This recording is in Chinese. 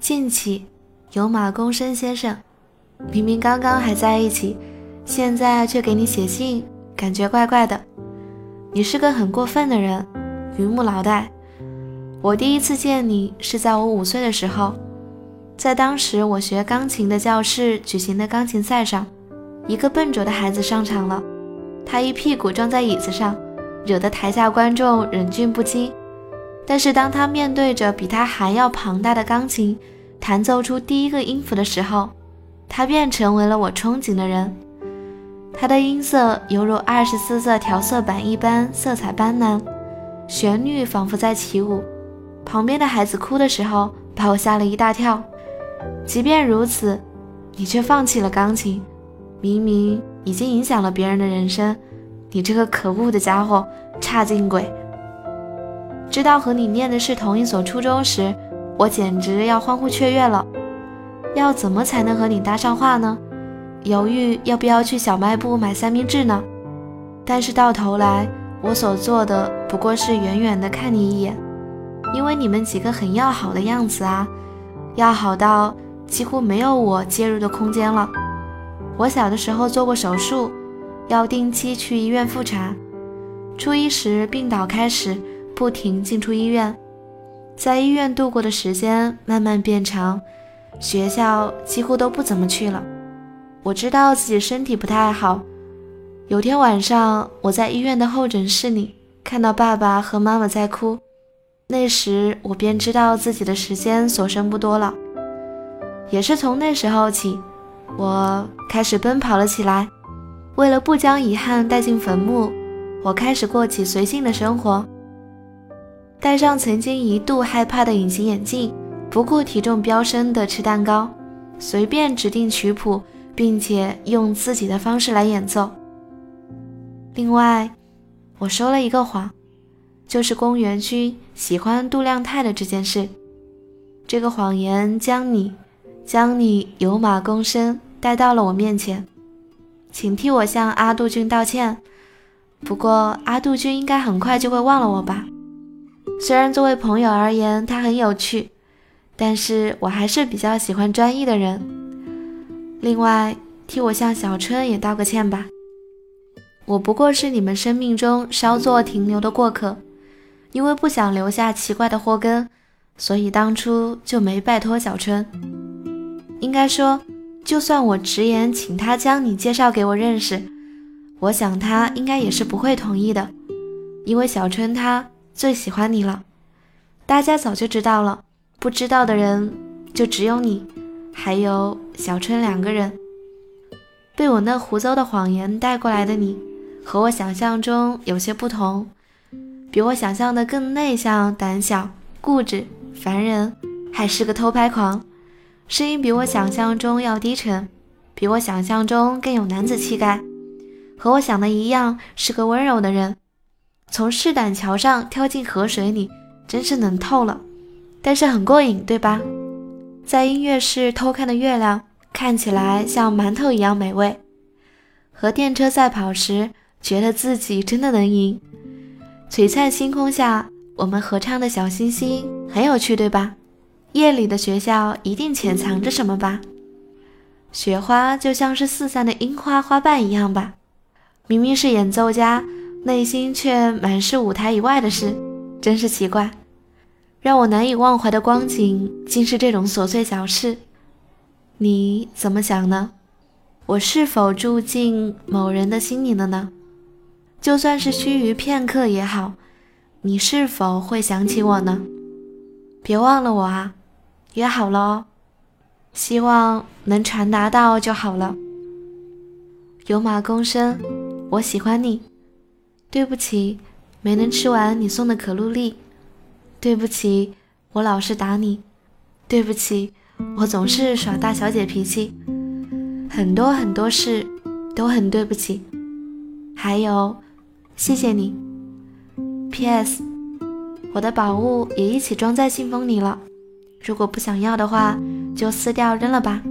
近期，有马公生先生，明明刚刚还在一起，现在却给你写信，感觉怪怪的。你是个很过分的人，榆木脑袋。我第一次见你是在我五岁的时候，在当时我学钢琴的教室举行的钢琴赛上，一个笨拙的孩子上场了，他一屁股撞在椅子上，惹得台下观众忍俊不禁。但是当他面对着比他还要庞大的钢琴，弹奏出第一个音符的时候，他便成为了我憧憬的人。他的音色犹如二十四色调色板一般色彩斑斓，旋律仿佛在起舞。旁边的孩子哭的时候，把我吓了一大跳。即便如此，你却放弃了钢琴，明明已经影响了别人的人生。你这个可恶的家伙，差劲鬼！知道和你念的是同一所初中时。我简直要欢呼雀跃了，要怎么才能和你搭上话呢？犹豫要不要去小卖部买三明治呢？但是到头来，我所做的不过是远远的看你一眼，因为你们几个很要好的样子啊，要好到几乎没有我介入的空间了。我小的时候做过手术，要定期去医院复查，初一时病倒开始，不停进出医院。在医院度过的时间慢慢变长，学校几乎都不怎么去了。我知道自己身体不太好。有天晚上，我在医院的候诊室里看到爸爸和妈妈在哭，那时我便知道自己的时间所剩不多了。也是从那时候起，我开始奔跑了起来。为了不将遗憾带进坟墓，我开始过起随性的生活。戴上曾经一度害怕的隐形眼镜，不顾体重飙升的吃蛋糕，随便指定曲谱，并且用自己的方式来演奏。另外，我说了一个谎，就是宫元君喜欢杜亮太的这件事。这个谎言将你，将你有马躬身带到了我面前，请替我向阿杜君道歉。不过阿杜君应该很快就会忘了我吧。虽然作为朋友而言，他很有趣，但是我还是比较喜欢专一的人。另外，替我向小春也道个歉吧。我不过是你们生命中稍作停留的过客，因为不想留下奇怪的祸根，所以当初就没拜托小春。应该说，就算我直言请他将你介绍给我认识，我想他应该也是不会同意的，因为小春他。最喜欢你了，大家早就知道了，不知道的人就只有你，还有小春两个人。被我那胡诌的谎言带过来的你，和我想象中有些不同，比我想象的更内向、胆小、固执、烦人，还是个偷拍狂。声音比我想象中要低沉，比我想象中更有男子气概，和我想的一样，是个温柔的人。从试胆桥上跳进河水里，真是冷透了，但是很过瘾，对吧？在音乐室偷看的月亮，看起来像馒头一样美味。和电车赛跑时，觉得自己真的能赢。璀璨星空下，我们合唱的小星星很有趣，对吧？夜里的学校一定潜藏着什么吧？雪花就像是四散的樱花花瓣一样吧？明明是演奏家。内心却满是舞台以外的事，真是奇怪。让我难以忘怀的光景，竟是这种琐碎小事。你怎么想呢？我是否住进某人的心里了呢？就算是须臾片刻也好，你是否会想起我呢？别忘了我啊，约好了哦。希望能传达到就好了。有马公生，我喜欢你。对不起，没能吃完你送的可露丽。对不起，我老是打你。对不起，我总是耍大小姐脾气。很多很多事都很对不起。还有，谢谢你。P.S. 我的宝物也一起装在信封里了。如果不想要的话，就撕掉扔了吧。